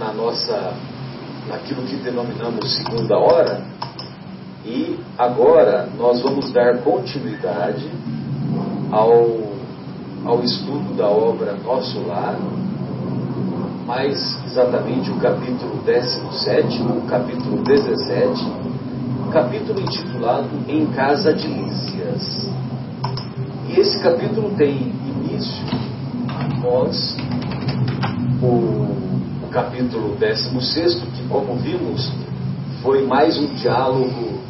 na nossa, naquilo que denominamos segunda hora, e agora nós vamos dar continuidade ao, ao estudo da obra Nosso Lar, mais exatamente o capítulo 17, o capítulo 17, capítulo intitulado Em Casa de Lícias. E esse capítulo tem início após o capítulo 16, que, como vimos, foi mais um diálogo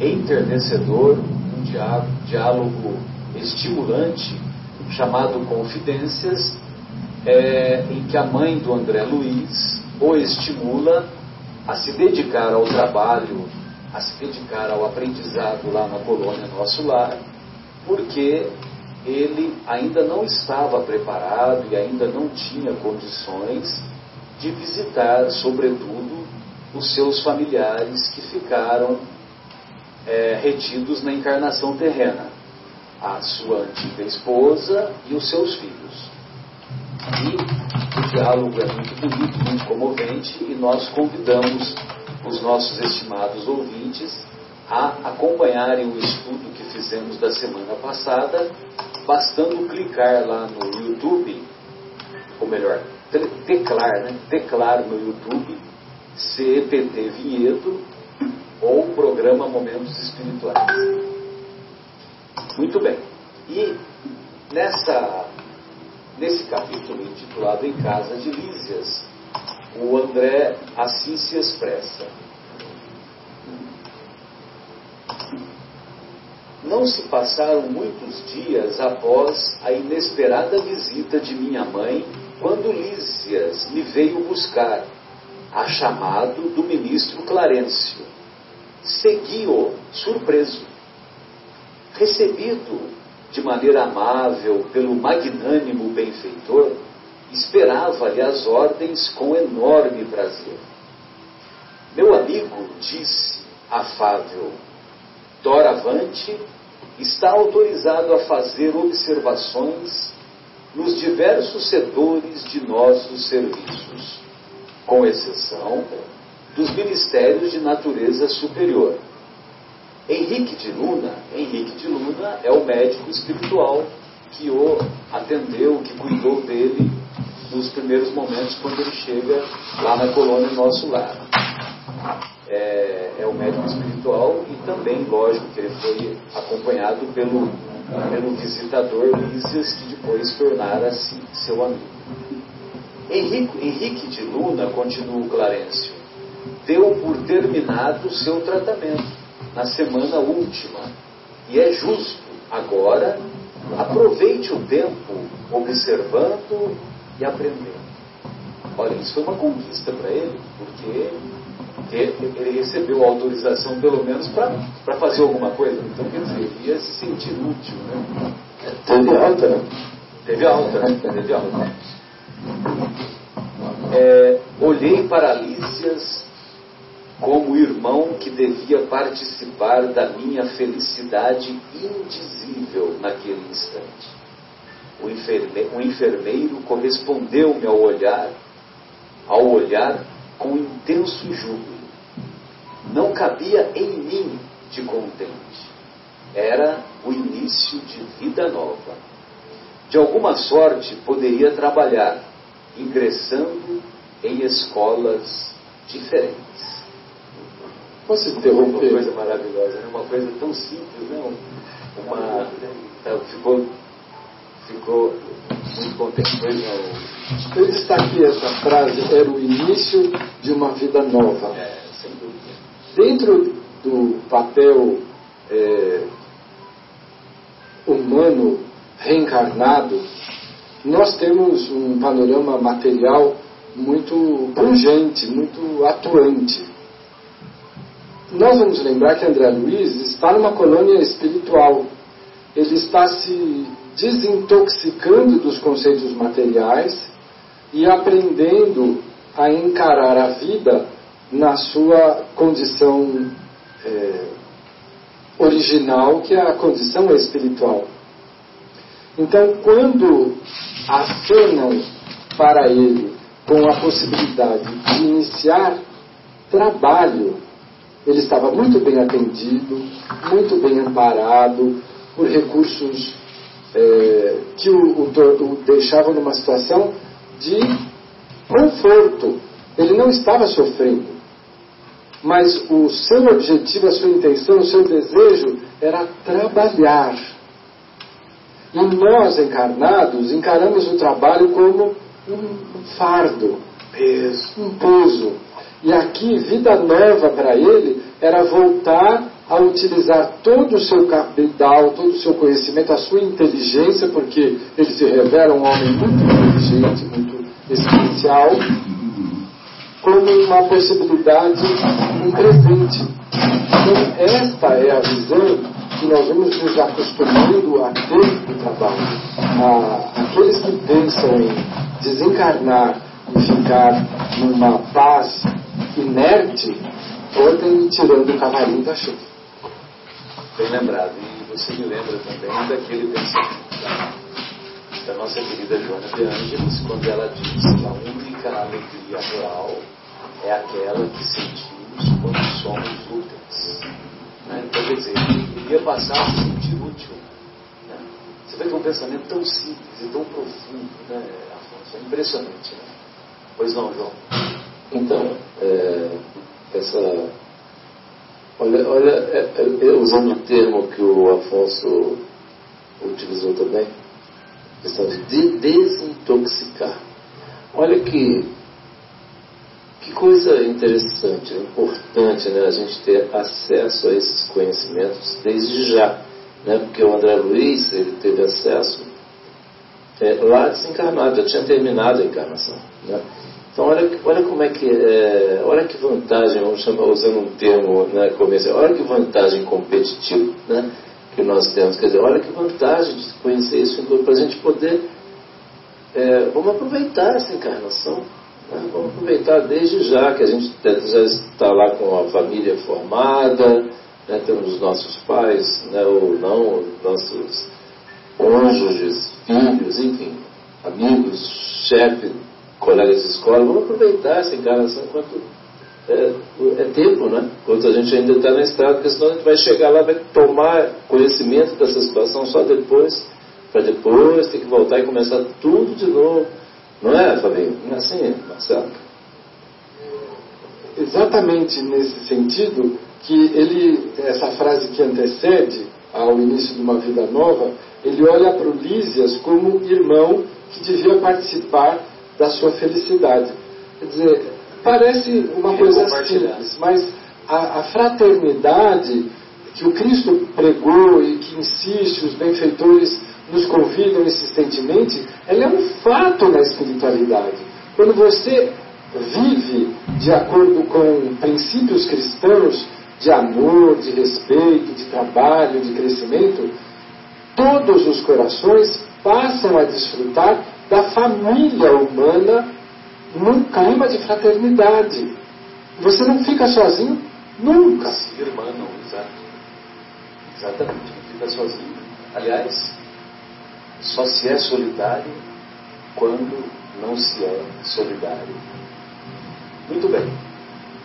enternecedor, um diálogo estimulante, chamado Confidências, é, em que a mãe do André Luiz o estimula a se dedicar ao trabalho, a se dedicar ao aprendizado lá na colônia Nosso Lar, porque ele ainda não estava preparado e ainda não tinha condições de visitar, sobretudo, os seus familiares que ficaram é, retidos na encarnação terrena, a sua antiga esposa e os seus filhos. E o diálogo é muito bonito, muito comovente, e nós convidamos os nossos estimados ouvintes a acompanharem o estudo que fizemos da semana passada, bastando clicar lá no YouTube, ou melhor, teclar, né? teclar no YouTube CEPT Vinhedo ou programa Momentos Espirituais. Muito bem. E nessa, nesse capítulo intitulado Em Casa de Lísias, o André assim se expressa. Não se passaram muitos dias após a inesperada visita de minha mãe, quando Lísias me veio buscar, a chamado do ministro Clarencio. Segui-o surpreso. Recebido de maneira amável pelo magnânimo benfeitor, esperava-lhe as ordens com enorme prazer. Meu amigo disse, afável, doravante está autorizado a fazer observações nos diversos setores de nossos serviços, com exceção dos ministérios de natureza superior. Henrique de Luna, Henrique de Luna é o médico espiritual que o atendeu, que cuidou dele nos primeiros momentos quando ele chega lá na colônia Nosso Lar. É, é o médico espiritual e também, lógico, que ele foi acompanhado pelo, pelo visitador Lísias, que depois tornara-se seu amigo. Henrique, Henrique de Luna, continua o Clarencio, deu por terminado seu tratamento na semana última. E é justo, agora, aproveite o tempo observando e aprendendo. Olha, isso foi uma conquista para ele, porque ele recebeu autorização pelo menos para fazer alguma coisa. Então, quer dizer, ele ia se sentir útil. Né? Teve alta, né? Teve alta, né? Teve alta. É, olhei para Alícias como irmão que devia participar da minha felicidade indizível naquele instante. O enfermeiro, o enfermeiro correspondeu-me ao olhar, ao olhar com intenso júbilo. Não cabia em mim de contente. Era o início de vida nova. De alguma sorte poderia trabalhar, ingressando em escolas diferentes. Posso interromper? Uma coisa maravilhosa, né? uma coisa tão simples, né? Uma, ficou, ficou muito contente. Eu destaquei essa frase, era o início de uma vida nova. É, sem dúvida. Dentro do papel é, humano reencarnado, nós temos um panorama material muito pungente, muito atuante nós vamos lembrar que André Luiz está numa colônia espiritual. Ele está se desintoxicando dos conceitos materiais e aprendendo a encarar a vida na sua condição é, original, que é a condição espiritual. Então, quando acenam para ele com a possibilidade de iniciar trabalho. Ele estava muito bem atendido, muito bem amparado por recursos é, que o, o, o deixavam numa situação de conforto. Ele não estava sofrendo mas o seu objetivo, a sua intenção, o seu desejo era trabalhar. E nós, encarnados, encaramos o trabalho como um fardo, peso, um peso. E aqui, vida nova para ele era voltar a utilizar todo o seu capital, todo o seu conhecimento, a sua inteligência, porque ele se revela um homem muito inteligente, muito especial, como uma possibilidade, um presente. Então, esta é a visão que nós vamos nos acostumando a ter do trabalho. A, aqueles que pensam em desencarnar e ficar numa paz inerte, podem tirando o cavalinho da chuva. Bem lembrado. E você me lembra também daquele pensamento da, nossa querida Joana de Ângeles, quando ela diz que a única alegria real é aquela que sentimos quando somos úteis. Né? Então, quer dizer, ele iria passar a se sentir útil. Né? Você vê que é um pensamento tão simples e tão profundo, né, Afonso? É impressionante. Né? Pois não, João? Então, é, essa. Olha, olha é, é, usando o termo que o Afonso utilizou também, questão de desintoxicar. Olha que que coisa interessante, importante né, a gente ter acesso a esses conhecimentos desde já. Né, porque o André Luiz ele teve acesso é, lá desencarnado, já tinha terminado a encarnação. Né? Então olha, olha como é que é, olha que vantagem, vamos chamar, usando um termo né, comercial, olha que vantagem competitiva né, que nós temos. Quer dizer, olha que vantagem de conhecer isso para a gente poder. É, vamos aproveitar essa encarnação Vamos aproveitar desde já que a gente já está lá com a família formada, né, temos nossos pais, né, ou não, nossos cônjuges, filhos, enfim, amigos, chefe, colegas de escola. Vamos aproveitar essa encarnação enquanto é, é tempo, né? Quando a gente ainda está na estrada, porque senão a gente vai chegar lá, vai tomar conhecimento dessa situação só depois, para depois ter que voltar e começar tudo de novo não é, Fabinho? Não é assim, Marcelo? Exatamente nesse sentido que ele, essa frase que antecede ao início de uma vida nova, ele olha para o Lísias como irmão que devia participar da sua felicidade. Quer dizer, parece uma coisa simples, mas a, a, fraternidade que o Cristo pregou e que insiste, os benfeitores nos convidam insistentemente, ela é um fato na espiritualidade. Quando você vive de acordo com princípios cristãos de amor, de respeito, de trabalho, de crescimento, todos os corações passam a desfrutar da família humana num clima de fraternidade. Você não fica sozinho nunca. Se irmão, exato. Exatamente, não fica sozinho. Aliás, só se é solidário quando não se é solidário. Muito bem.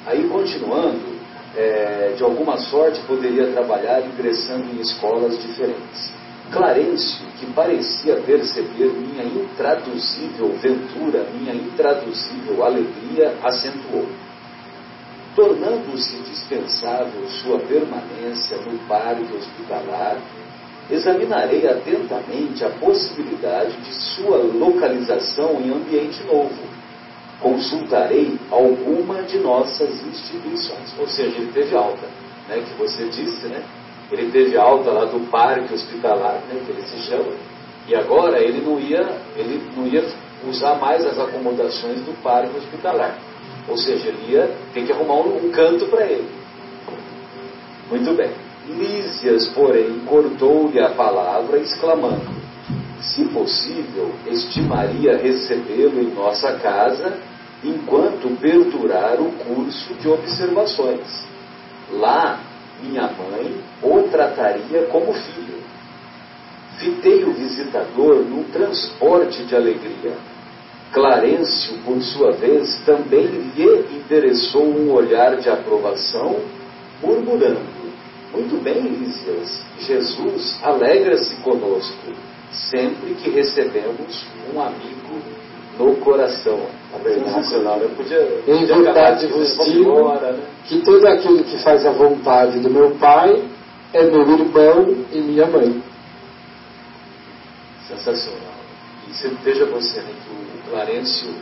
Aí, continuando, é, de alguma sorte poderia trabalhar ingressando em escolas diferentes. Clarencio, que parecia perceber minha intraduzível ventura, minha intraduzível alegria, acentuou. Tornando-se dispensável sua permanência no parque hospitalar, examinarei atentamente a possibilidade de sua localização em ambiente novo. Consultarei alguma de nossas instituições. Ou seja, ele teve alta, né, que você disse, né? Ele teve alta lá do parque hospitalar, né, que ele se chama, e agora ele não ia, ele não ia usar mais as acomodações do parque hospitalar. Ou seja, ele ia ter que arrumar um, um canto para ele. Muito bem. Lísias, porém, cortou-lhe a palavra, exclamando: Se possível, estimaria recebê-lo em nossa casa enquanto perdurar o curso de observações. Lá, minha mãe o trataria como filho. Fitei o visitador num transporte de alegria. Clarencio, por sua vez, também lhe interessou um olhar de aprovação, murmurando: Muito bem, Lísias, Jesus alegra-se conosco sempre que recebemos um amigo no coração. A verdade, eu podia, em verdade vos digo né? que todo aquele que faz a vontade do meu Pai é meu irmão e minha mãe. Sensacional. E você, veja você né, que o Clarencio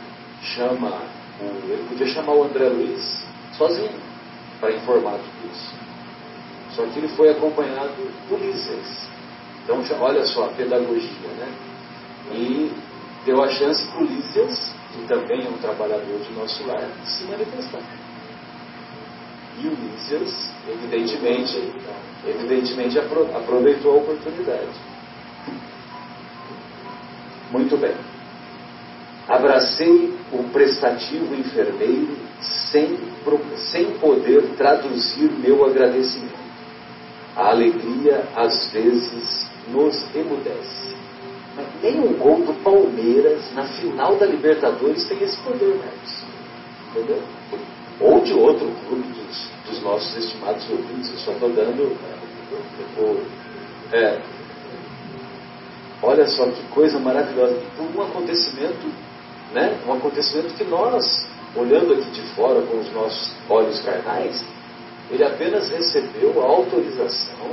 chama, ele podia chamar o André Luiz sozinho para informar tudo isso. Só que ele foi acompanhado por Ulisses. Então, já, olha só a pedagogia, né? E deu a chance para o Lísias, que também é um trabalhador de nosso lar, se manifestar. E o Lísias, evidentemente, evidentemente aproveitou a oportunidade. Muito bem. Abracei o prestativo enfermeiro sem, sem poder traduzir meu agradecimento. A alegria, às vezes, nos emudece. Mas um gol do Palmeiras na final da Libertadores tem esse poder, Marcos. Entendeu? Ou de outro clube dos, dos nossos estimados ouvintes. Eu só estou dando. É, olha só que coisa maravilhosa. Então, um acontecimento, né? Um acontecimento que nós, olhando aqui de fora com os nossos olhos carnais, ele apenas recebeu a autorização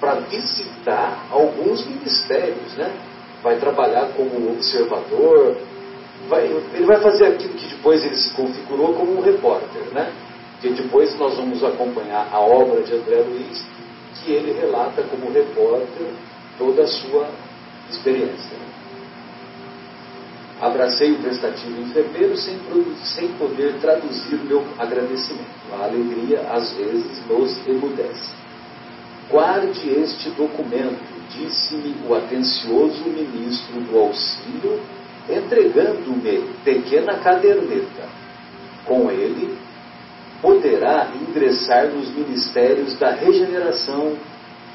para visitar alguns ministérios, né? Vai trabalhar como observador, vai, ele vai fazer aquilo que depois ele se configurou como um repórter, né? Que depois nós vamos acompanhar a obra de André Luiz, que ele relata como repórter toda a sua experiência. Abracei o prestativo enfermeiro sem, sem poder traduzir meu agradecimento. A alegria, às vezes, nos emudece. Guarde este documento, disse-me o atencioso ministro do auxílio, entregando-me pequena caderneta. Com ele, poderá ingressar nos ministérios da regeneração,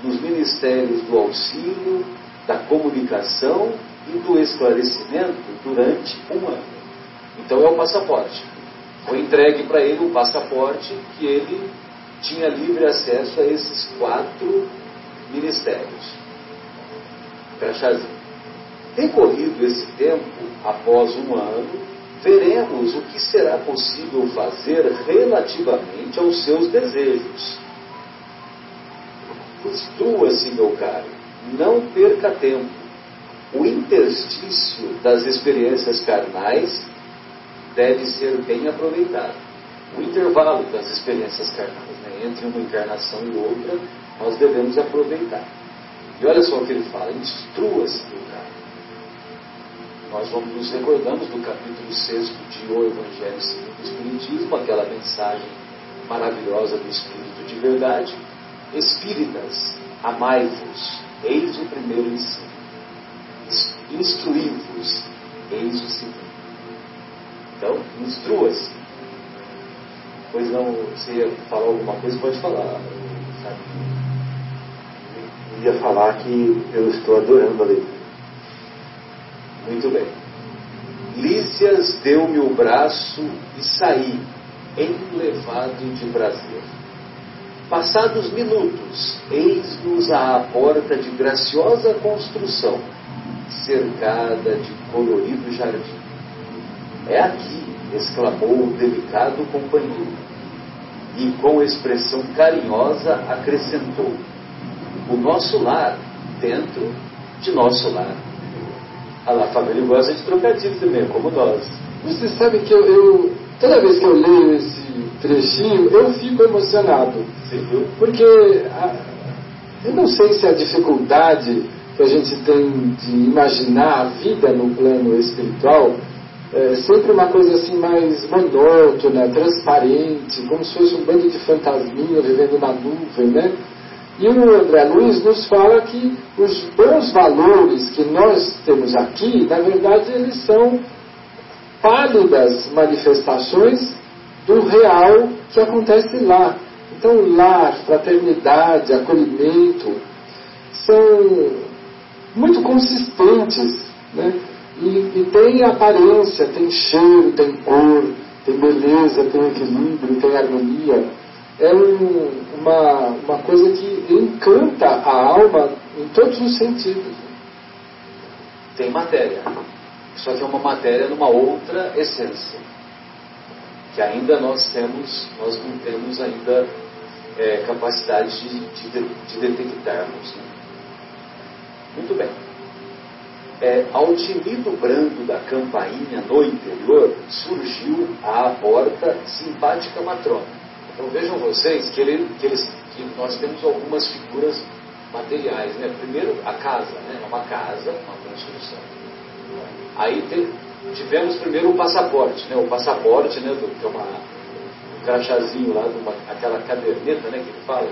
nos ministérios do auxílio, da comunicação e do esclarecimento durante um ano. Então é o passaporte. Foi entregue para ele um passaporte que ele tinha livre acesso a esses quatro ministérios. Crachazinho. Decorrido esse tempo, após um ano, veremos o que será possível fazer relativamente aos seus desejos. Instrua-se, meu caro, não perca tempo. O interstício das experiências carnais deve ser bem aproveitado. O intervalo das experiências carnais, né? entre uma encarnação e outra, nós devemos aproveitar. E olha só o que ele fala: instrua-se do cara. Nós vamos nos recordamos do capítulo 6 de O Evangelho segundo o Espiritismo, aquela mensagem maravilhosa do Espírito de verdade. Espíritas, amai-vos, eis o primeiro ensino. Instruí-vos, eis o segundo. Então, instrua-se. Pois não, ia falar alguma coisa, pode falar. Sabe? Eu ia falar que eu estou adorando a leitura. Muito bem. Lícias deu-me o braço e saí, enlevado de prazer. Passados minutos, eis-nos à porta de graciosa construção, cercada de colorido jardim. É aqui, exclamou o delicado companheiro. E com expressão carinhosa acrescentou: O nosso lar dentro de nosso lar. A família gosta de trocadilhos também, como nós. Você sabe que eu, eu, toda vez que eu leio esse trechinho, eu fico emocionado. Sim. Porque a, eu não sei se a dificuldade que a gente tem de imaginar a vida no plano espiritual é sempre uma coisa assim mais monótona, transparente, como se fosse um bando de fantasminha vivendo na nuvem, né? E o André Luiz nos fala que os bons valores que nós temos aqui, na verdade, eles são pálidas manifestações do real que acontece lá. Então, lar, fraternidade, acolhimento são muito consistentes. Né? E, e tem aparência, tem cheiro, tem cor, tem beleza, tem equilíbrio, tem harmonia. É um, uma, uma coisa que encanta a alma em todos os sentidos. Tem matéria, só que é uma matéria numa outra essência, que ainda nós temos, nós não temos ainda é, capacidade de, de, de detectarmos. Né? Muito bem. É, ao tinido brando da campainha no interior, surgiu à porta simpática matrona. Então vejam vocês que, ele, que, eles, que nós temos algumas figuras materiais. Né? Primeiro, a casa, né? É uma casa, uma construção. Aí tivemos primeiro o passaporte, né? o passaporte, né? Do, que é uma, um crachazinho lá, uma, aquela caderneta né? que ele fala,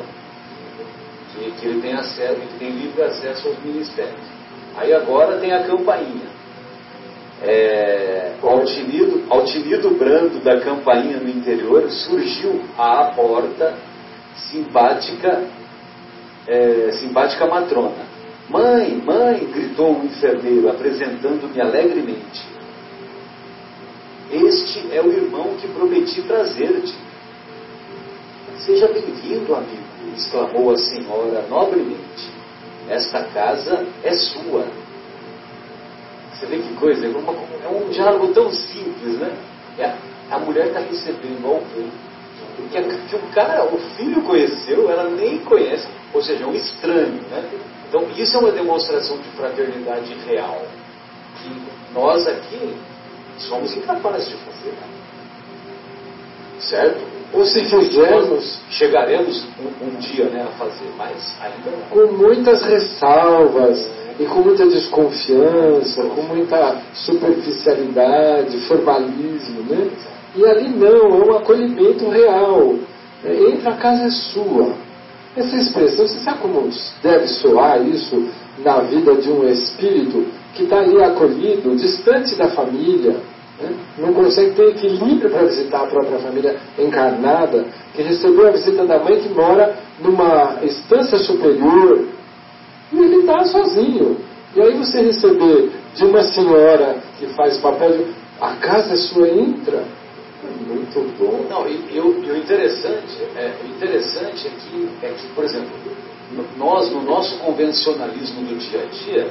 que, que ele tem acesso, ele tem livre acesso aos ministérios. Aí agora tem a campainha. É, tinido brando da campainha no interior surgiu à porta simpática, é, simpática matrona. Mãe, mãe, gritou o enfermeiro, apresentando-me alegremente. Este é o irmão que prometi trazer-te. Seja bem-vindo, amigo, exclamou a senhora nobremente. Esta casa é sua. Você vê que coisa? É, uma, é um diálogo tão simples, né? É, a mulher está recebendo alguém que, que, o cara, o filho conheceu, ela nem conhece, ou seja, é um estranho, né? Então, isso é uma demonstração de fraternidade real, que nós aqui somos incapazes de fazer. Certo? Ou se fizermos, chegaremos um, um, dia né, a fazer, mas ainda não. Com muitas ressalvas, e com muita desconfiança, com muita superficialidade, formalismo, né? E ali não, é um acolhimento real. É, entra, a casa é sua. Essa expressão, você sabe como deve soar isso na vida de um espírito que está ali acolhido, distante da família, não consegue ter equilíbrio para visitar a própria família encarnada, que recebeu a visita da mãe que mora numa instância superior, e ele está sozinho. E aí você receber de uma senhora que faz papel de a casa é sua entra, é muito bom. Não, e, e, o, e o, interessante, é, o interessante é que, é que, por exemplo, nós no nosso convencionalismo do dia a dia,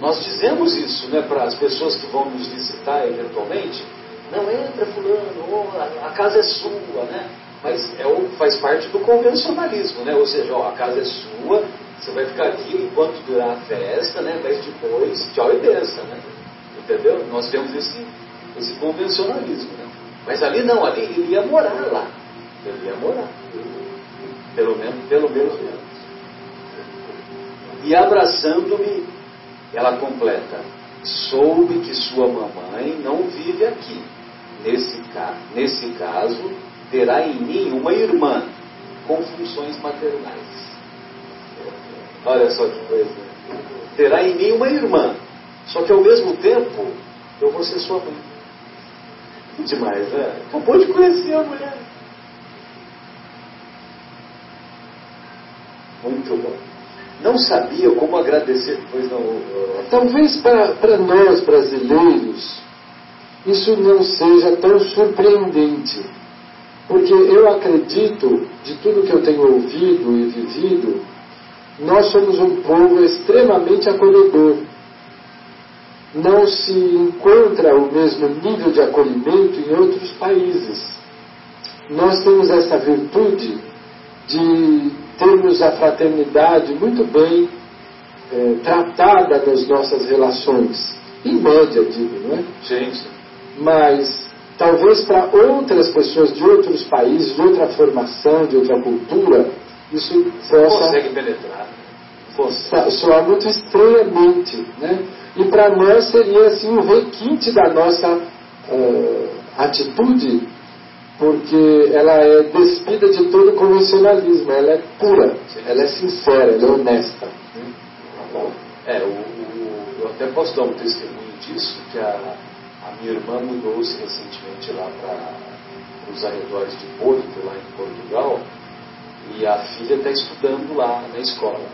nós dizemos isso né, para as pessoas que vão nos visitar eventualmente. Não entra fulano, a, casa é sua, né? Mas é o, faz parte do convencionalismo, né? Ou seja, ó, a casa é sua, você vai ficar aqui enquanto durar a festa, né? Mas depois, tchau e benção, né? Entendeu? Nós temos esse, esse convencionalismo, né? Mas ali não, ali ele ia morar lá. Ele ia morar. Pelo menos, pelo menos. E abraçando-me ela completa: soube que sua mamãe não vive aqui. Nesse, nesse caso, terá em mim uma irmã com funções maternais. Olha só que coisa. Terá em mim uma irmã. Só que ao mesmo tempo, eu vou ser sua mãe. Demais, né? Acabou de conhecer a mulher. Muito bom não sabia como agradecer. Pois não. Talvez para nós brasileiros isso não seja tão surpreendente, porque eu acredito, de tudo que eu tenho ouvido e vivido, nós somos um povo extremamente acolhedor. Não se encontra o mesmo nível de acolhimento em outros países. Nós temos essa virtude de termos a fraternidade muito bem é, tratada nas nossas relações. Em média, digo, não é? Sim. Mas talvez para outras pessoas de outros países, de outra formação, de outra cultura, isso possa. Consegue penetrar. Consegue. Soar muito estranhamente. Né? E para nós seria assim um requinte da nossa uh, atitude porque ela é despida de todo convencionalismo, ela é pura, ela é sincera, ela é honesta. É, o, o, eu até posso dar um testemunho disso, que a, a minha irmã mudou-se recentemente lá para os arredores de Porto, lá em Portugal, e a filha está estudando lá na escola.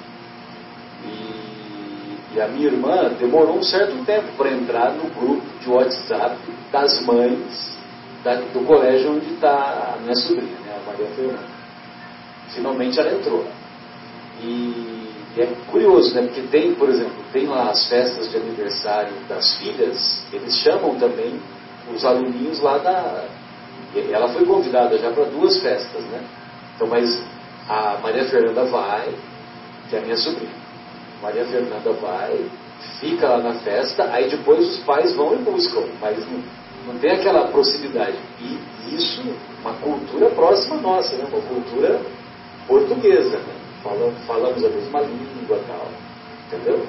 E, E a minha irmã demorou um certo tempo para entrar no grupo de WhatsApp das mães da, do colégio onde está a minha sobrinha, né, a Maria Fernanda. Finalmente ela entrou. E, e, é curioso, né? Porque tem, por exemplo, tem lá as festas de aniversário das filhas, eles chamam também os aluninhos lá da. Ela foi convidada já para duas festas, né? Então, mas a Maria Fernanda vai, que é a minha sobrinha. Maria Fernanda vai, fica lá na festa, aí depois os pais vão e buscam, mas não, não tem aquela proximidade. E isso, uma cultura próxima nossa, né? uma cultura portuguesa. Né? Falamos, falamos a mesma língua tal. Entendeu?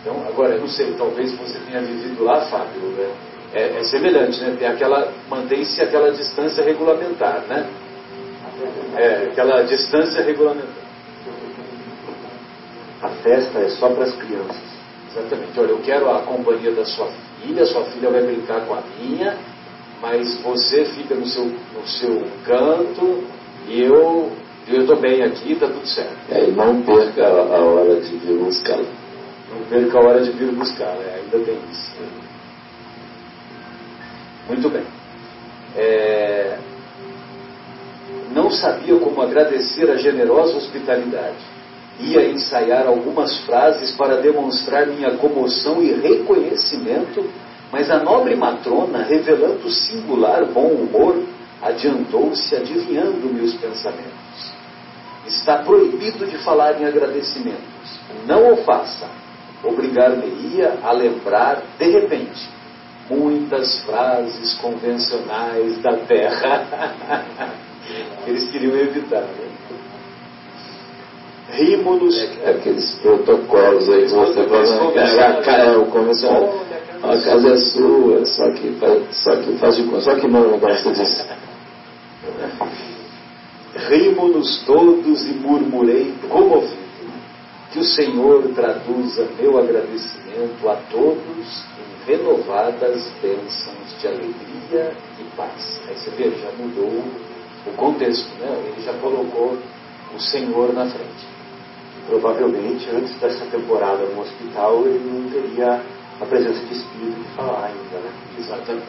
Então, agora, eu não sei, talvez você tenha vivido lá, Fábio, né? é, é, semelhante, né? Tem aquela, mantém-se aquela distância regulamentar, né? É, aquela distância regulamentar. A festa é só para as crianças. Exatamente. Olha, eu quero a companhia da sua filha, sua filha vai brincar com a minha, mas você fica no seu, no seu canto e eu estou bem aqui, está tudo certo. É, e não perca a, a hora de vir buscar. Não perca a hora de vir buscar, né? ainda tem isso. Muito bem. É... Não sabia como agradecer a generosa hospitalidade. Ia ensaiar algumas frases para demonstrar minha comoção e reconhecimento, mas a nobre matrona, revelando singular bom humor, adiantou-se adivinhando meus pensamentos. Está proibido de falar em agradecimentos. Não o faça. Obrigar-me-ia a lembrar, de repente, muitas frases convencionais da terra. Eles queriam evitar, né? Rímonos. É, aqueles protocolos aí que você falou, né? é, o convencional. A casa é sua, só que faz, só que faz de conta, só que não gosta disso. Rimo-nos todos e murmurei comovido. Que o Senhor traduza meu agradecimento a todos em renovadas bênçãos de alegria e paz. Aí você vê, já mudou o contexto, né? ele já colocou o Senhor na frente. Provavelmente, antes dessa temporada no hospital, ele não teria a presença de espírito de falar ainda, né? Exatamente.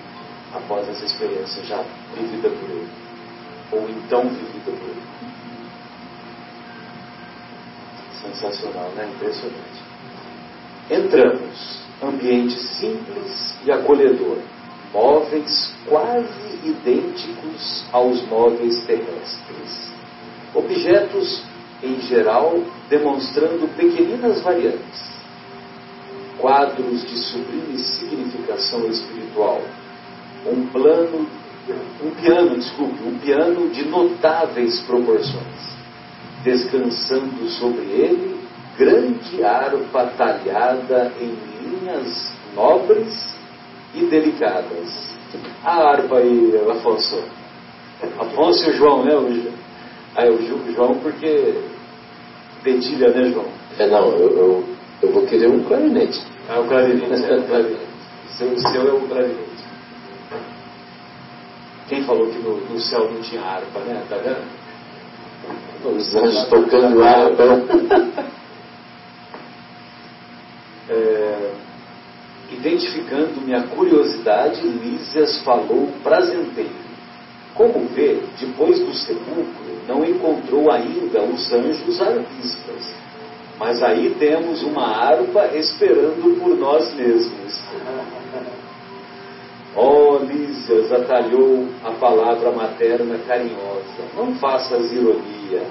Após essa experiência já vivida por ele ou então vivida por ele. Sensacional, né? Impressionante. Entramos, ambiente simples e acolhedor, móveis quase idênticos aos móveis terrestres. Objetos, em geral, demonstrando pequeninas variantes. Quadros de sublime significação espiritual. Um plano um piano, desculpe, um piano de notáveis proporções. Descansando sobre ele, grande harpa talhada em linhas nobres e delicadas. A harpa aí, Afonso. Afonso e o João, né? O, ah, é o João porque dedilha, né, João? É, não, eu, eu, eu vou querer um clarinete. Ah, o clarinete, é, o clarinete. Seu, seu é o clarinete. Quem falou que no, no céu não tinha harpa, né? Tá vendo? Os anjos tocando harpa. é, identificando minha curiosidade, Lísias falou prazenteiro. Como vê, depois do sepulcro, não encontrou ainda os anjos arpistas. Mas aí temos uma harpa esperando por nós mesmos. Oh, Lísias, atalhou a palavra materna carinhosa. Não faças ironia.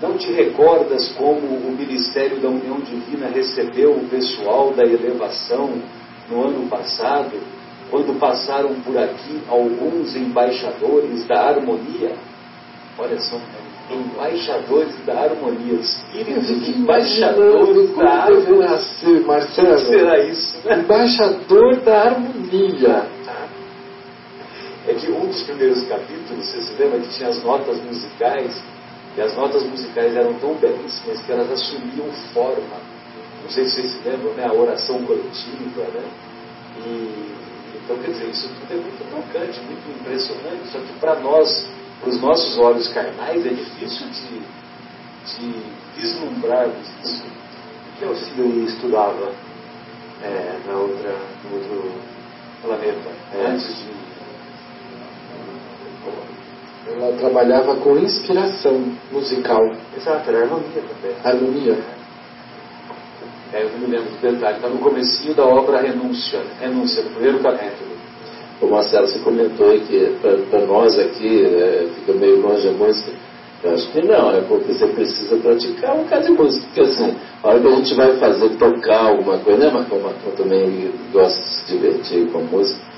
Não te recordas como o Ministério da União Divina recebeu o pessoal da elevação no ano passado, quando passaram por aqui alguns embaixadores da harmonia? Olha só, embaixadores da harmonia, espíritos embaixadores da harmonia. Ser, Marcelo, o que será isso? Embaixador da harmonia. É que um dos primeiros capítulos, você se lembra que tinha as notas musicais, e as notas musicais eram tão belíssimas que elas assumiam forma. Não sei se vocês se lembram, né? A oração coletiva, né? E, então, quer dizer, isso tudo é muito tocante, muito impressionante, só que para nós para os nossos olhos carnais é difícil de, de vislumbrarmos isso. que o Silvio estudava é, na outra, no outro planeta, é. antes de. Ela trabalhava com inspiração musical. Exato, era harmonia também. Harmonia. É, eu me lembro do detalhe, está no comecinho da obra Renúncia, Renúncia, primeiro capítulo. O Marcelo, você comentou aí que para nós aqui é, fica meio longe a música. Eu acho que não, é porque você precisa praticar um bocado de música. Porque assim, a hora que a gente vai fazer, tocar alguma coisa, né, Marcão? Marcão também gosta de se divertir com a música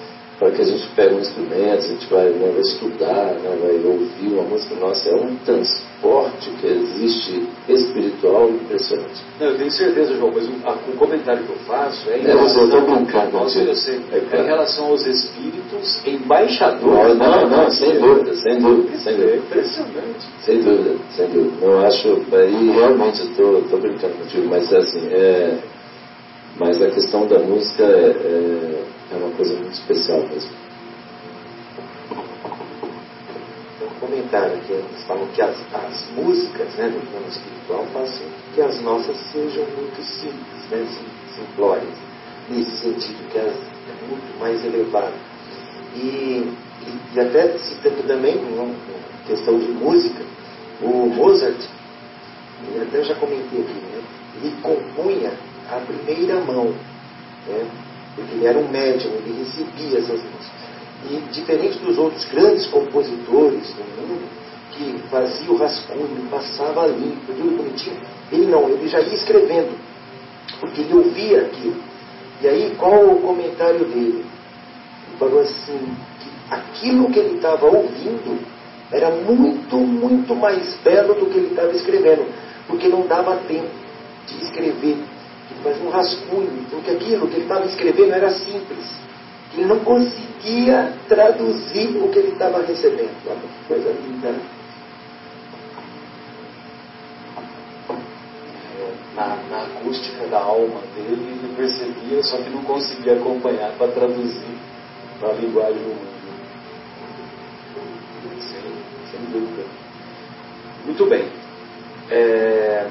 para que a gente pegue um instrumento, a gente vai, né, vai estudar, né, vai ouvir uma música nossa, é um transporte que existe espiritual impressionante. Não, eu tenho certeza, João, mas o, o comentário que eu faço é em é, relação, eu brincando, nossa, eu sei, é, claro. é, em relação aos espíritos embaixadores. Não, não, não sem dúvida, sem dúvida, sem dúvida. É impressionante. Sem dúvida, sem dúvida. Eu acho, e realmente estou brincando contigo, mas assim, é, mas a questão da música é, é uma coisa muito especial mesmo. Comentário aqui, eles falam que as, as músicas né, do plano espiritual fazem que as nossas sejam muito simples, né, simplórias, nesse sentido que é muito mais elevado. E, e, e até citando também uma questão de música, o Mozart, até já comentei aqui, né, ele compunha a primeira mão. Né, porque ele era um médium, ele recebia essas músicas. E diferente dos outros grandes compositores do mundo, que fazia o rascunho, passava limpo, tudo bonitinho, ele não, ele já ia escrevendo, porque ele ouvia aquilo. E aí, qual o comentário dele? Ele falou assim, que aquilo que ele estava ouvindo era muito, muito mais belo do que ele estava escrevendo, porque não dava tempo de escrever mas um rascunho, porque aquilo que ele estava escrevendo era simples. Ele não conseguia traduzir o que ele estava recebendo. Olha que coisa linda. É, na, na, acústica da alma dele, ele percebia, só que não conseguia acompanhar para traduzir para a linguagem humana. Sem, sem dúvida. Muito bem. É,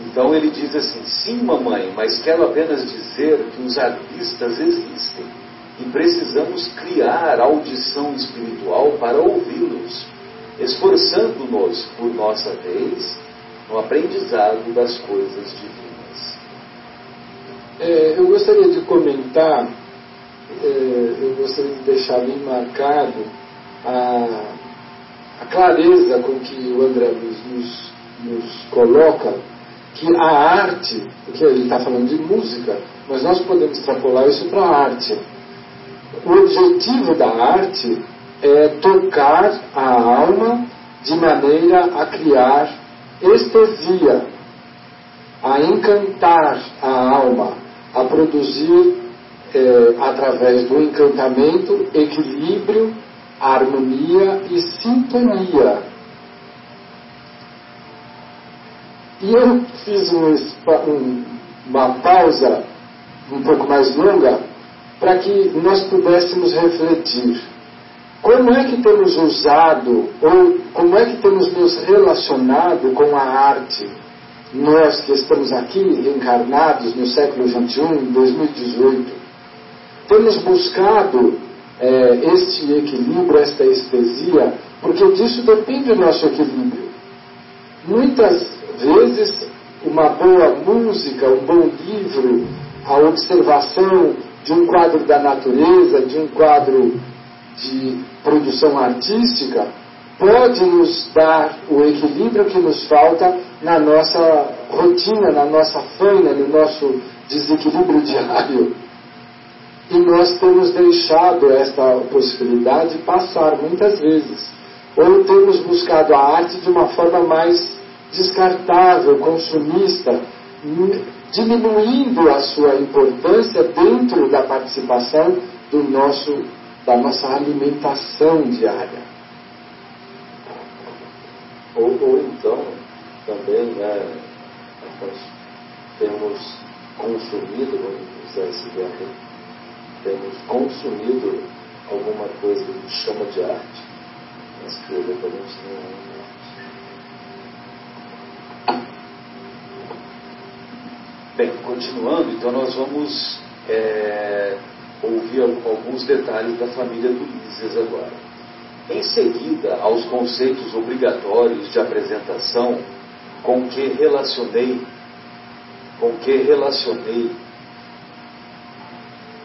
então ele diz assim: sim, mamãe, mas quero apenas dizer que os artistas existem e precisamos criar audição espiritual para ouvi-los, esforçando-nos, por nossa vez, no aprendizado das coisas divinas. É, eu gostaria de comentar, é, eu gostaria de deixar bem marcado a, a clareza com que o André nos, nos, nos coloca que a arte, porque ele está falando de música, mas nós podemos extrapolar isso para a arte. O objetivo da arte é tocar a alma de maneira a criar estesia, a encantar a alma, a produzir, é, através do encantamento, equilíbrio, harmonia e sintonia E eu fiz um, um, uma pausa um pouco mais longa para que nós pudéssemos refletir. Como é que temos usado, ou como é que temos nos relacionado com a arte? Nós que estamos aqui encarnados no século XXI, em 2018, temos buscado é, este equilíbrio, esta estesia, porque disso depende o nosso equilíbrio. Muitas vezes, uma boa música, um bom livro, a observação de um quadro da natureza, de um quadro de produção artística, pode nos dar o equilíbrio que nos falta na nossa rotina, na nossa faina, no nosso desequilíbrio diário. E nós temos deixado esta possibilidade passar muitas vezes. Ou temos buscado a arte de uma forma mais descartável, consumista, diminuindo a sua importância dentro da participação do nosso, da nossa alimentação diária. Ou, ou então, também, né, nós temos consumido, vamos esse verbo, temos consumido alguma coisa que chama de arte, mas que obviamente não Bem, continuando, então nós vamos é, ouvir alguns detalhes da família do Lísias agora. Em seguida, aos conceitos obrigatórios de apresentação com que relacionei, com que relacionei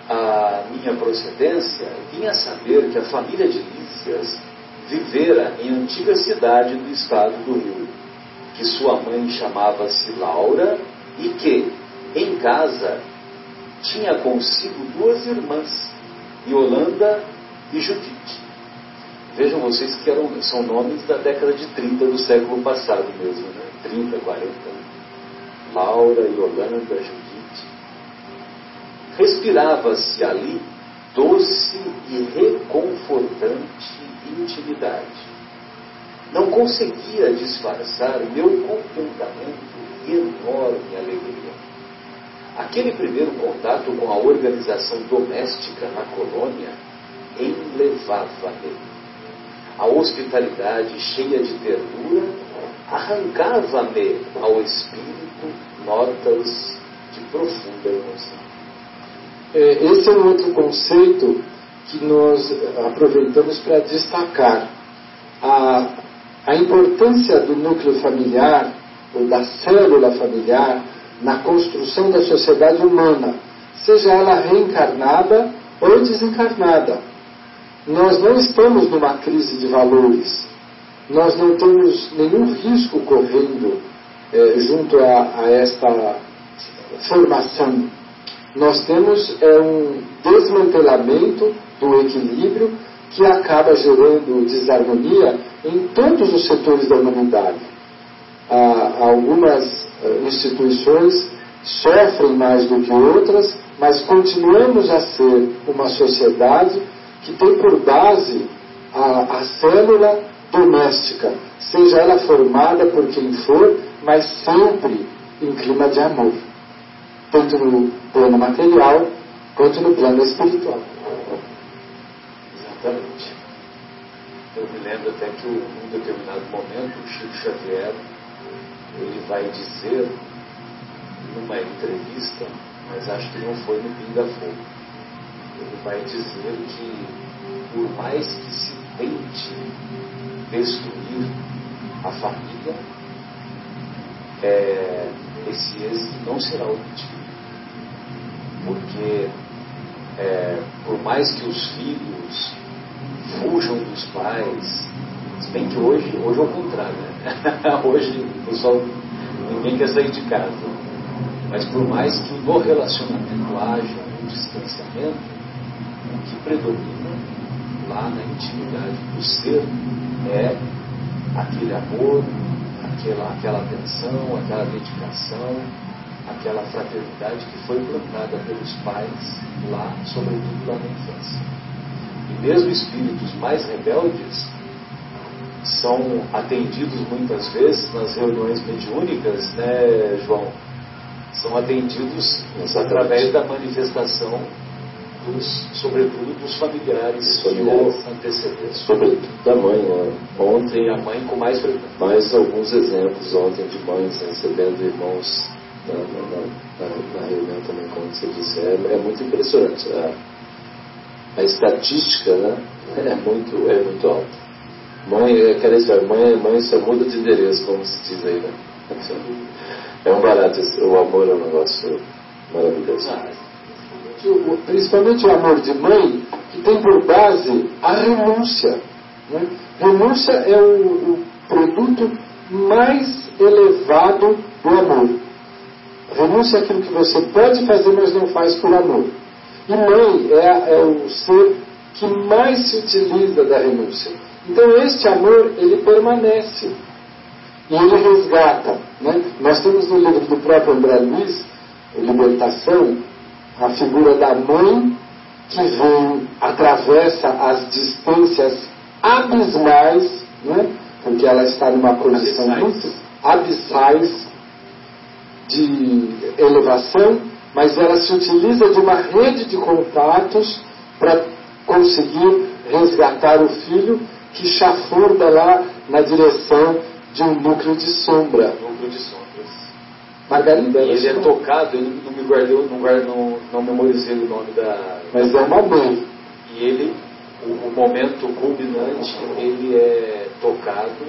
a minha procedência, vinha saber que a família de Lísias vivera em antiga cidade do estado do Rio, que sua mãe chamava-se Laura e que, em casa, tinha consigo duas irmãs, Yolanda e Judite. Vejam vocês que eram, são nomes da década de 30 do século passado mesmo, né? 30, 40. Laura, Yolanda, Judite. Respirava-se ali doce e reconfortante intimidade. Não conseguia disfarçar meu contentamento e enorme alegria. Aquele primeiro contato com a organização doméstica na colônia enlevava-me. A hospitalidade cheia de ternura arrancava-me ao espírito notas de profunda emoção. É, esse é um outro conceito que nós aproveitamos para destacar. A, a importância do núcleo familiar, ou da célula familiar, na construção da sociedade humana, seja ela reencarnada ou desencarnada. Nós não estamos numa crise de valores, nós não temos nenhum risco correndo é, junto a, a, esta formação. Nós temos é, um desmantelamento do equilíbrio que acaba gerando desarmonia em todos os setores da humanidade. Ah, algumas eh, instituições sofrem mais do que outras, mas continuamos a ser uma sociedade que tem por base a, a célula doméstica, seja ela formada por quem for, mas sempre em clima de amor, tanto no plano material quanto no plano espiritual. Exatamente. Eu me lembro até que em um determinado momento o Chico Xavier ele vai dizer numa entrevista, mas acho que não foi no Pinga Fogo, ele vai dizer que por mais que se tente destruir a família, é, esse êxito não será obtido. Porque é, por mais que os filhos fujam dos pais, se bem que hoje, hoje é o contrário, né? hoje o pessoal, ninguém quer sair de casa. Mas por mais que no relacionamento haja um distanciamento, o que predomina lá na intimidade do ser é aquele amor, aquela, aquela atenção, aquela dedicação, aquela fraternidade que foi plantada pelos pais lá, sobretudo lá na infância. E mesmo espíritos mais rebeldes são atendidos muitas vezes nas reuniões mediúnicas, né, João? São atendidos através da manifestação dos, sobretudo dos familiares, familiares. que o antecederam. Sobretudo da mãe, né? Ontem a mãe com mais Mais alguns exemplos ontem de mães recebendo irmãos na, na, na, na reunião também, como você disse. É, é muito impressionante. A, a estatística né, é, muito, é muito alta. Mãe, é aquela história, mãe, mãe só muda de endereço, como se diz aí, né? É um barato, o amor é um negócio maravilhoso. Principalmente o amor de mãe, que tem por base a renúncia. Né? Renúncia é o, o produto mais elevado do amor. Renúncia é aquilo que você pode fazer, mas não faz por amor. E mãe é, é o ser que mais se utiliza da renúncia. Então este amor, ele permanece. E ele resgata. Né? Nós temos no livro do próprio André Luiz, Libertação, a figura da mãe que vem, atravessa as distâncias abismais, né? porque ela está numa condição abissais. muito abissais de elevação, mas ela se utiliza de uma rede de contatos para conseguir resgatar o filho que chafurda lá na direção de um núcleo de sombra. Núcleo de sombras. Margarida. E ele é tocado, eu não me guardei, não, guardei, não, não memorizei o nome da. Mas é uma mãe. E ele, o, o momento culminante, ele é tocado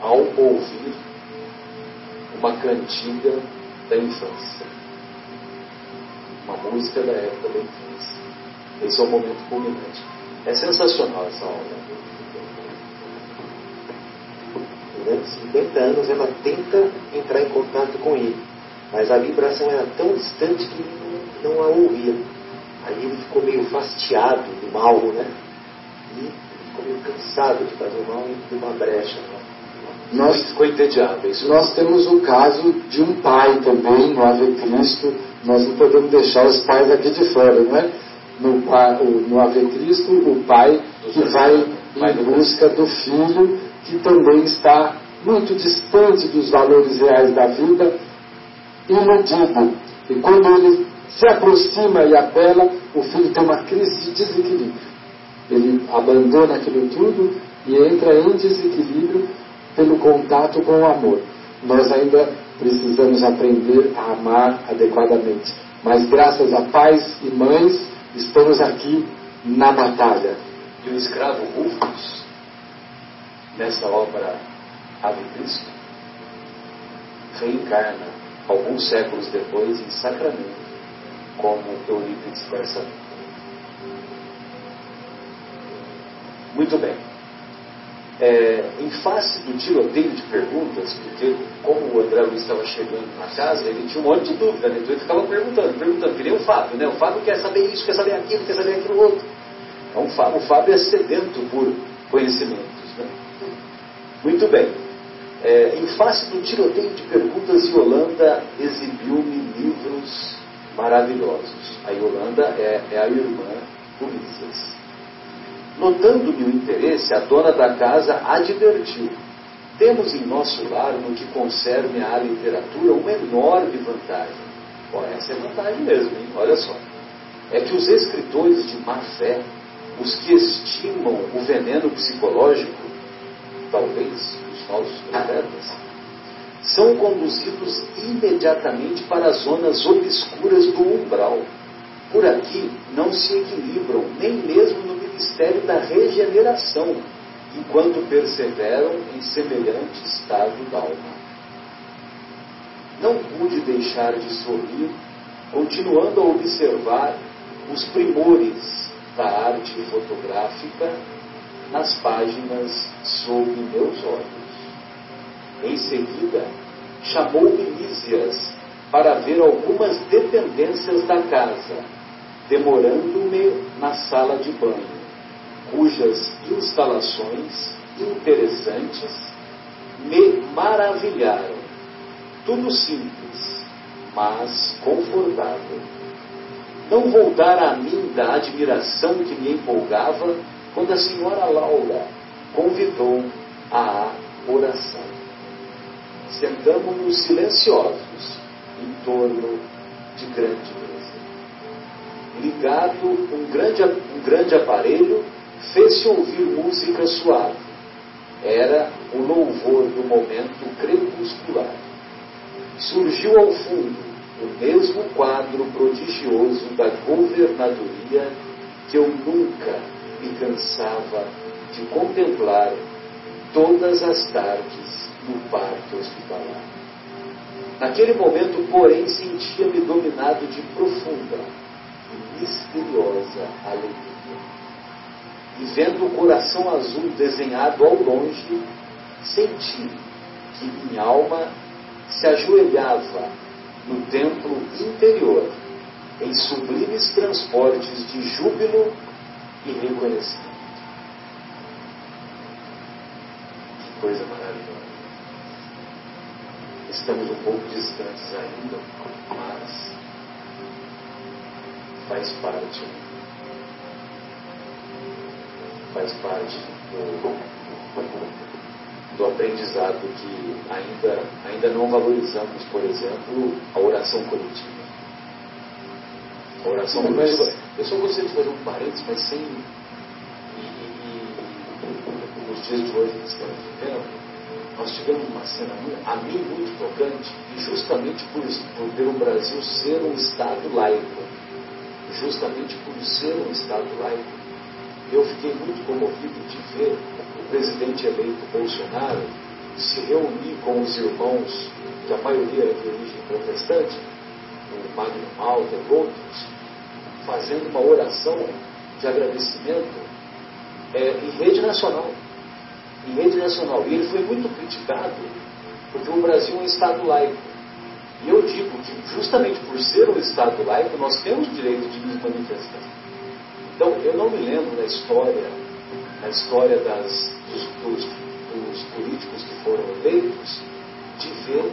ao ouvir uma cantiga da infância. Uma música da época da infância. Esse é o momento culminante. É sensacional essa obra. Durante 50 anos ela tenta entrar em contato com ele, mas a vibração era tão distante que não, a ouvia. Aí ele ficou meio fastiado do mal, né? E ficou meio cansado de fazer o mal e de uma brecha. Né? Nós, ficou entediado. Isso nós temos o caso de um pai também, no Ave Cristo. Nós não podemos deixar os pais aqui de fora, não é? No, no Ave Cristo, o pai que vai em busca do filho que também está muito distante dos valores reais da vida, iludido. E quando ele se aproxima e apela, o filho tem uma crise de desequilíbrio. Ele abandona aquilo tudo e entra em desequilíbrio pelo contato com o amor. Nós ainda precisamos aprender a amar adequadamente. Mas graças a pais e mães, estamos aqui na batalha. E o escravo Rufus, nessa obra Ave Cristo, reencarna alguns séculos depois em Sacramento, como Eurípides Barçanufo. Muito bem. É, em face do tiroteio de perguntas, porque como o André Luiz estava chegando na casa, ele tinha um monte de dúvida, né? então ele ficava perguntando, perguntando, que nem o Fábio, né? O Fábio quer saber isso, quer saber aquilo, quer saber aquilo outro. Então o Fábio é sedento por conhecimentos. Né? Muito bem. É, em face do tiroteio de perguntas, Yolanda exibiu-me livros maravilhosos. A Yolanda é, é a irmã Ulisses. Notando-me o interesse, a dona da casa advertiu: temos em nosso lar, no que concerne à literatura, uma enorme vantagem. Bom, essa é vantagem mesmo, hein? olha só. É que os escritores de má fé, os que estimam o veneno psicológico, talvez os falsos profetas, são conduzidos imediatamente para as zonas obscuras do umbral. Por aqui não se equilibram, nem mesmo no ministério da regeneração, enquanto perseveram em semelhante estado d'alma. Não pude deixar de sorrir, continuando a observar os primores da arte fotográfica nas páginas sob meus olhos. Em seguida, chamou-me Lísias para ver algumas dependências da casa, demorando-me na sala de banho cujas instalações interessantes me maravilharam. Tudo simples, mas confortável. Não vou dar a mim da admiração que me empolgava quando a senhora Laura convidou à oração. Sentamos-nos silenciosos em torno de grande mesa. Ligado um grande, um grande aparelho fez-se ouvir música suave. Era o louvor do momento crepuscular. Surgiu ao fundo o mesmo quadro prodigioso da governadoria que eu nunca me cansava de contemplar todas as tardes no parque hospitalar. Naquele momento, porém, sentia-me dominado de profunda e misteriosa alegria e vendo o coração azul desenhado ao longe, senti que minha alma se ajoelhava no templo interior, em sublimes transportes de júbilo e reconhecimento. Que coisa maravilhosa. Estamos um pouco distantes ainda, mas faz parte faz parte do, do aprendizado que ainda, ainda não valorizamos, por exemplo, a oração coletiva. A oração coletiva. Eu só gostaria de fazer um parênteses, mas sem. E, e, e nos dias de hoje que estamos vivendo, nós tivemos uma cena, a mim, muito tocante, e justamente por, por ter o Brasil ser um Estado laico, justamente por ser um Estado laico, eu fiquei muito comovido de ver o presidente eleito Bolsonaro se reunir com os irmãos, que a maioria é de origem protestante, o Magno Malta e outros, fazendo uma oração de agradecimento é, em rede nacional. Em rede nacional. E ele foi muito criticado porque o Brasil é um Estado laico. E eu digo que justamente por ser um Estado laico, nós temos o direito de nos manifestar. Então, eu não me lembro na história, na história das, dos, dos, dos políticos que foram eleitos, de ver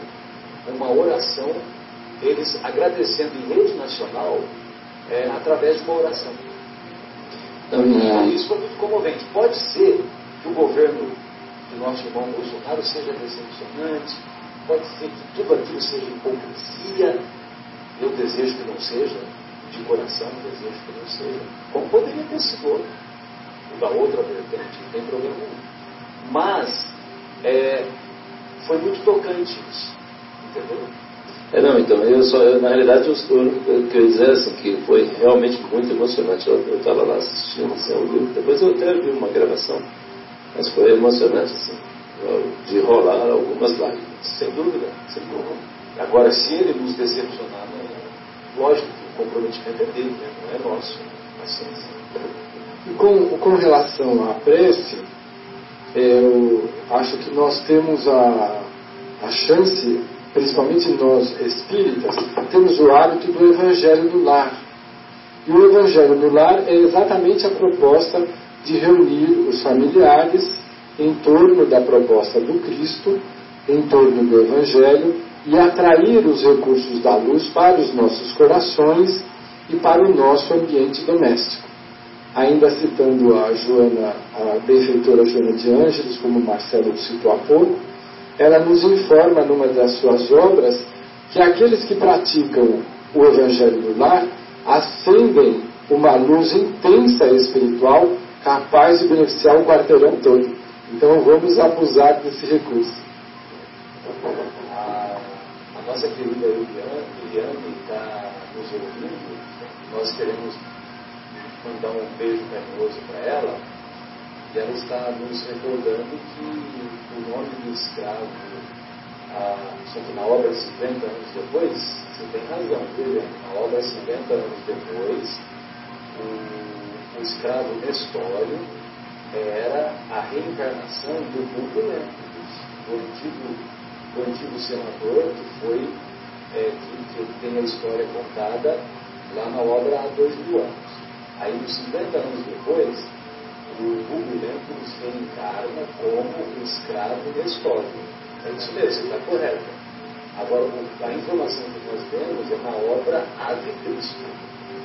uma oração, eles agradecendo em rede nacional é, através de uma oração. Então, isso foi muito comovente. Pode ser que o governo do nosso irmão Bolsonaro seja decepcionante, pode ser que tudo aquilo seja hipocrisia. Eu desejo que não seja, de coração, desejo que não seja. Como poderia ter sido outro, da outra vertente, não tem problema nenhum. Mas é, foi muito tocante isso. Entendeu? É, não, então, eu só, eu, na realidade, eu, eu, queria dizer assim, que foi realmente muito emocionante. Eu estava lá assistindo assim, vivo, depois eu até vi uma gravação, mas foi emocionante, assim, de rolar algumas lágrimas. Sem dúvida, sem dúvida. Agora, se ele nos decepcionar, né, lógico que o comprometimento é dele, né, não é nosso. Assim. E com, com relação à prece, eu acho que nós temos a, a chance principalmente nós espíritas, temos o hábito do Evangelho do Lar. E o Evangelho do Lar é exatamente a proposta de reunir os familiares em torno da proposta do Cristo, em torno do Evangelho e atrair os recursos da luz para os nossos corações e para o nosso ambiente doméstico. Ainda citando a Joana, a benfeitora Joana de Ângeles, como Marcelo citou há pouco, ela nos informa numa das suas obras que aqueles que praticam o Evangelho do Lar acendem uma luz intensa espiritual capaz de beneficiar o quarteirão todo. Então vamos abusar desse recurso. A, nossa querida Eliane está nos ouvindo. Nós queremos mandar um beijo carinhoso para ela e ela está nos recordando que o nome do escravo, ah, só que na obra 50 anos depois, você tem razão, viu? Na obra 50 anos depois, o, o escravo Nestório era a reencarnação do Hugo Lentulus, o antigo, o antigo senador que foi, é, que, que tem a história contada lá na obra há dois mil anos. Aí, uns 50 anos depois, o Hugo Lentulus reencarna como escravo da história. É isso mesmo, está correto. Agora, a informação que nós temos é na obra Ave Cristo.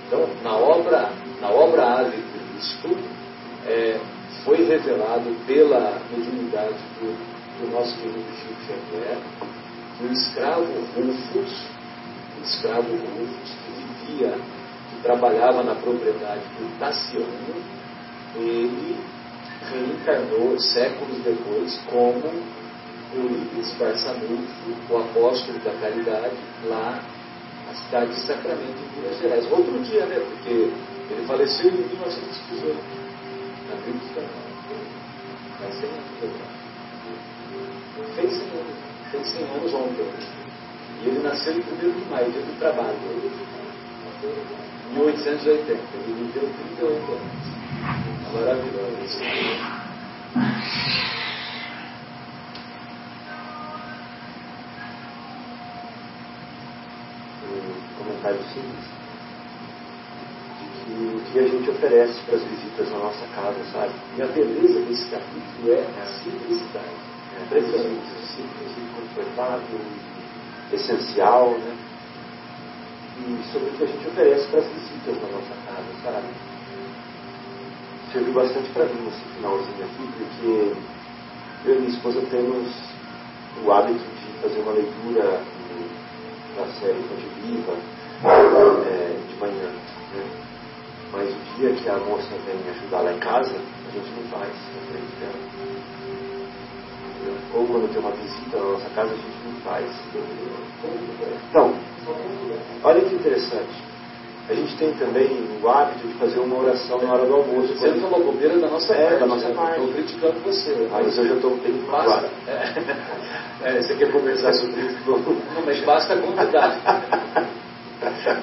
Então, na obra, na obra Ave Cristo, é, foi revelado pela mediunidade do, do nosso querido Chico Xavier que o escravo Rufus, o escravo Rufus, que vivia, que trabalhava na propriedade do Tassiano, ele reencarnou séculos depois como Eurípides Barçanufo, o apóstolo da caridade, lá na cidade de Sacramento, em Minas Gerais. Outro dia, né? Porque ele faleceu em 1918, na. Faz 100 anos. Fez 100 anos. Fez 100 anos ontem. E ele nasceu em 1 de maio, dia do trabalho. 1880. Ele viveu 38 anos. Maravilhoso. Um comentário simples o que a gente oferece para as visitas na nossa casa, sabe? E a beleza desse capítulo é a simplicidade. Impressionante, simples e confortável, essencial, né? E sobre o que a gente oferece para as visitas na nossa casa, sabe? serviu bastante para mim nesse finalzinho aqui, porque eu e minha esposa temos o hábito de fazer uma leitura da série Fonte Viva é, de manhã. Né? Mas o dia que a moça vem ajudar lá em casa, a gente não faz na frente dela. Ou quando tem uma visita na nossa casa, a gente não faz. Então, olha que interessante. A gente tem também o hábito de fazer uma oração na hora do almoço. Você é uma bobeira da nossa É, parte. da nossa né? parte. Estou criticando você. Ah, mas eu já estou bem Basta, claro. é, é, você quer conversar sobre isso? Não, mas basta convidar.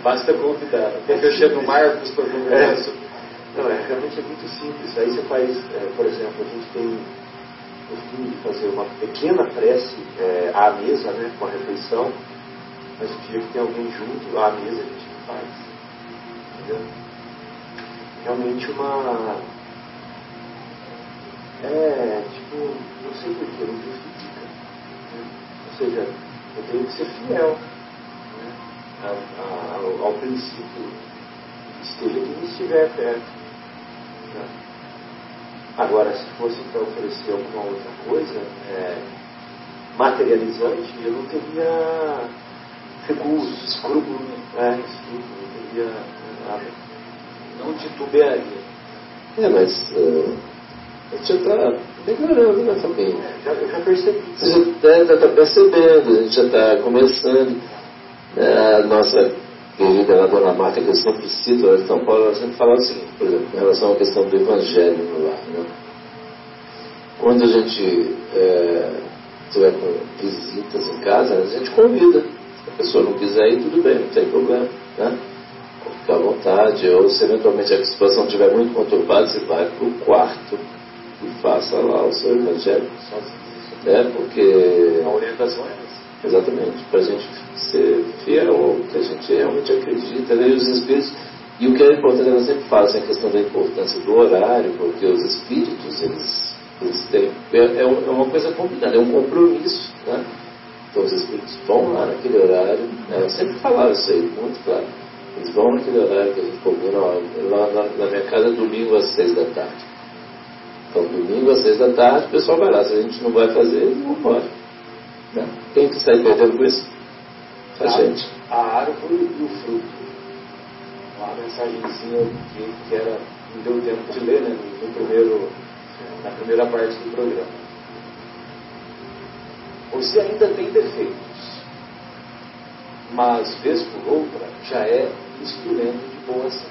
basta convidar. Quer que eu chame o Marcos para conversar É. sobre Não, é, realmente é muito simples. Aí você faz, é, por exemplo, a gente tem costume de fazer uma pequena prece é, à mesa, né, com a refeição, mas o dia que tem alguém junto, à mesa a gente não faz. Entendeu? Realmente uma. É, tipo, não sei porquê, não justifica. né? Ou seja, eu tenho que ser fiel né, a- a- ao, ao princípio esteja quem estiver perto. né? Agora, se fosse para oferecer alguma outra coisa é, materializante, eu não teria recursos, escrúpulo, né? escrúpulo, não teria nada. Não titubearia. É, mas eh, a gente já está melhorando, né, também. Já, eu já percebi. Você já está percebendo, a gente já está começando. né, a nossa querida lá, Dona Marta, que eu sempre cito, lá de São Paulo, ela sempre fala o seguinte, por exemplo, em relação à questão do evangelho no lar. Né? Quando a gente é, tiver com visitas em casa, a gente convida. Se a pessoa não quiser ir, tudo bem, não tem problema. Né? Ficar à vontade, ou se eventualmente a situação estiver muito conturbada, você vai para o quarto e faça lá o seu evangelho. É, porque A orientação é essa. Exatamente, para a gente ser fiel ao que a gente realmente acredita, né? e os espíritos. E o que é importante, ela sempre fala assim, a questão da importância do horário, porque os espíritos, eles, eles têm. É, é é uma coisa combinada, é um compromisso, né? Então os espíritos vão lá naquele horário, né? eu sempre falava isso aí, muito claro. Eles vão naquele horário que a gente combina, ó, lá na, minha casa domingo às seis da tarde. Então, domingo às seis da tarde, o pessoal vai lá. Se a gente não vai fazer, vão embora. Né? Quem que sai perdendo com isso? A gente. A árvore e o fruto. Uma mensagenzinha que, que era, não deu tempo de ler, né? No primeiro, na primeira parte do programa. Você ainda tem defeitos, mas vez por outra já é instrumento de boa ação.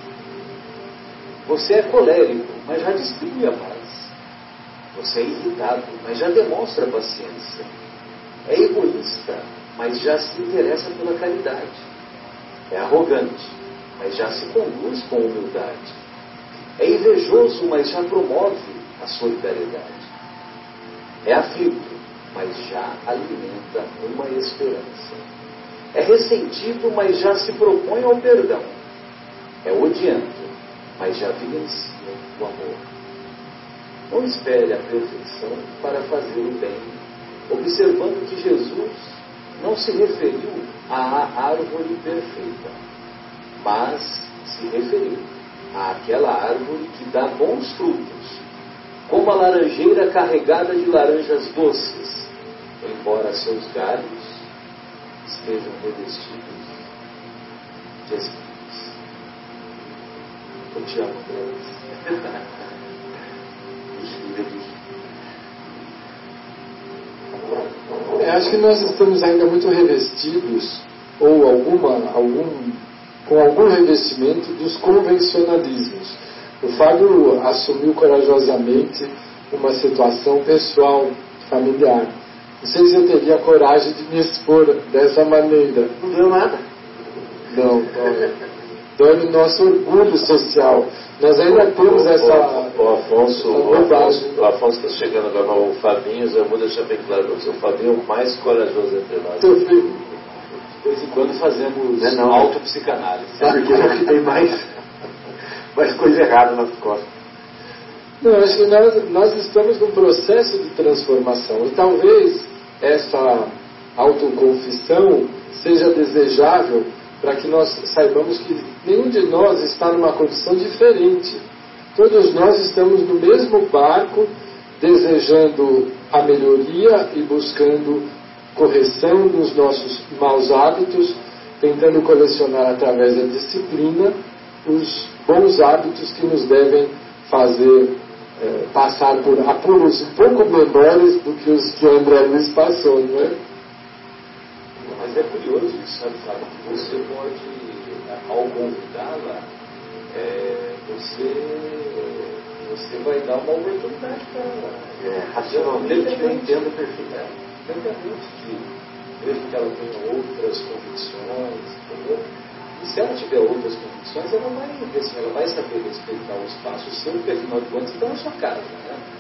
Você é colérico, mas já distribui a paz. Você é irritado, mas já demonstra paciência. É egoísta, mas já se interessa pela caridade. É arrogante, mas já se conduz com humildade. É invejoso, mas já promove a solidariedade. É aflito, mas já alimenta uma esperança. É ressentido, mas já se propõe ao perdão. É odiento, mas já vivencia o amor. Não espere a perfeição para fazer o bem, observando que Jesus não se referiu à árvore perfeita, mas se referiu àquela árvore que dá bons frutos, como a laranjeira carregada de laranjas doces, embora seus galhos estejam revestidos de espinhos. Eu te amo, Deus. É, acho que nós estamos ainda muito revestidos, ou alguma, algum, com algum revestimento dos convencionalismos. O Fábio assumiu corajosamente uma situação pessoal, familiar. Não sei se eu teria coragem de me expor dessa maneira. Não deu nada. Não, dói. Dói no nosso orgulho social. Nós ainda temos essa. O, o Afonso, o. Afonso, o Afonso está chegando agora, o Fabinho, eu vou deixar bem claro para você, o Fabinho é o mais corajoso entre nós. Filho. De vez em quando fazemos Não é não. autopsicanálise. É porque acho que tem mais, mais coisa errada nas costas. Não, acho que nós, nós estamos num processo de transformação e talvez essa autoconfissão seja desejável para que nós saibamos que nenhum de nós está numa condição diferente. Todos nós estamos no mesmo barco, desejando a melhoria e buscando correção dos nossos maus hábitos, tentando colecionar através da disciplina os bons hábitos que nos devem fazer é, passar por apuros um pouco menores do que os que André Luiz passou, não é? Mas é curioso isso, sabe? Que você pode, ao convidá-la, é, você, você vai dar uma oportunidade para ela. É, racionalmente eu entendo perfeitamente. Independente de mesmo que ela tenha outras convicções, entendeu? E se ela tiver outras convicções, ela vai, assim, ela vai saber respeitar o espaço seu, porque afinal de contas está na sua casa. Né?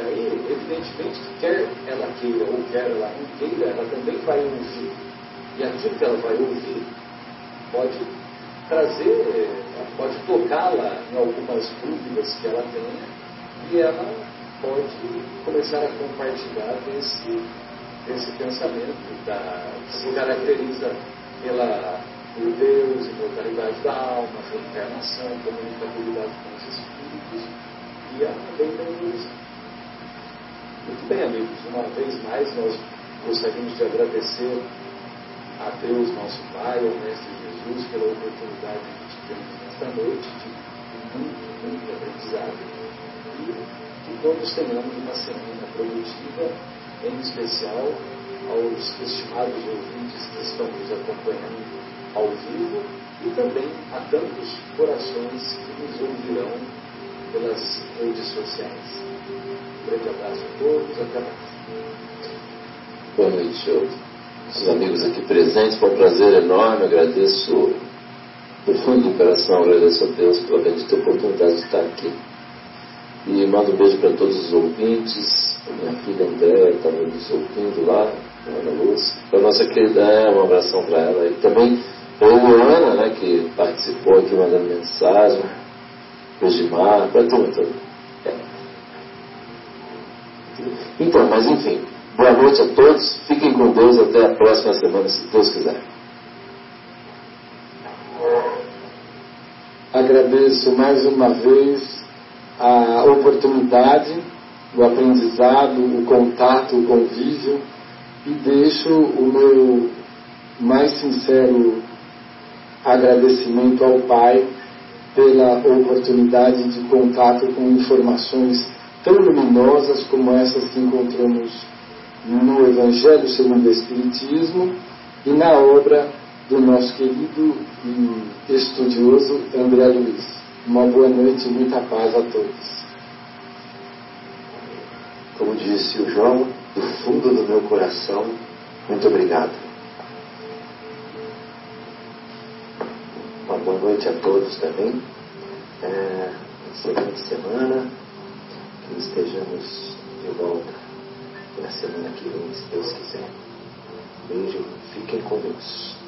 E, aí, evidentemente, que quer ela queira ou quer ela não queira, ela também vai ouvir. E aquilo que ela vai ouvir pode trazer, pode tocá-la em algumas dúvidas que ela tenha e ela pode começar a compartilhar desse, desse pensamento da, que se caracteriza pela, por Deus, imortalidade da alma, reencarnação, comunicabilidade com os espíritos e a lei da evolução. Muito bem, amigos, uma vez mais nós gostaríamos de agradecer a Deus, nosso Pai, ao Mestre Jesus, pela oportunidade que tivemos nesta noite de muito, muito aprendizado e que todos tenhamos uma semana produtiva, em especial aos estimados ouvintes que estão nos acompanhando ao vivo e também a tantos corações que nos ouvirão pelas redes sociais. Grande abraço a todos, até mais. Boa noite, os amigos aqui presentes. Foi um prazer enorme. Agradeço do fundo do coração, agradeço a Deus pela bendita oportunidade de estar aqui. E mando um beijo para todos os ouvintes. A minha filha André estava nos ouvindo lá, Ana Luz. A nossa querida Ana, um abração para ela. E também a Ana, né, que participou aqui mandando mensagem. O Gimar, para tudo. É. Então, mas enfim, boa noite a todos. Fiquem com Deus até a próxima semana, se Deus quiser. Agradeço mais uma vez a oportunidade, o aprendizado, o contato, o convívio e deixo o meu mais sincero agradecimento ao Pai pela oportunidade de contato com informações tão luminosas como essas que encontramos no Evangelho segundo o Espiritismo e na obra do nosso querido e estudioso André Luiz. Uma boa noite e muita paz a todos. Como disse o João, do fundo do meu coração, muito obrigado. Uma boa noite a todos também. É, excelente semana. Que estejamos de volta na semana que vem, se Deus quiser. Beijo, fiquem com Deus.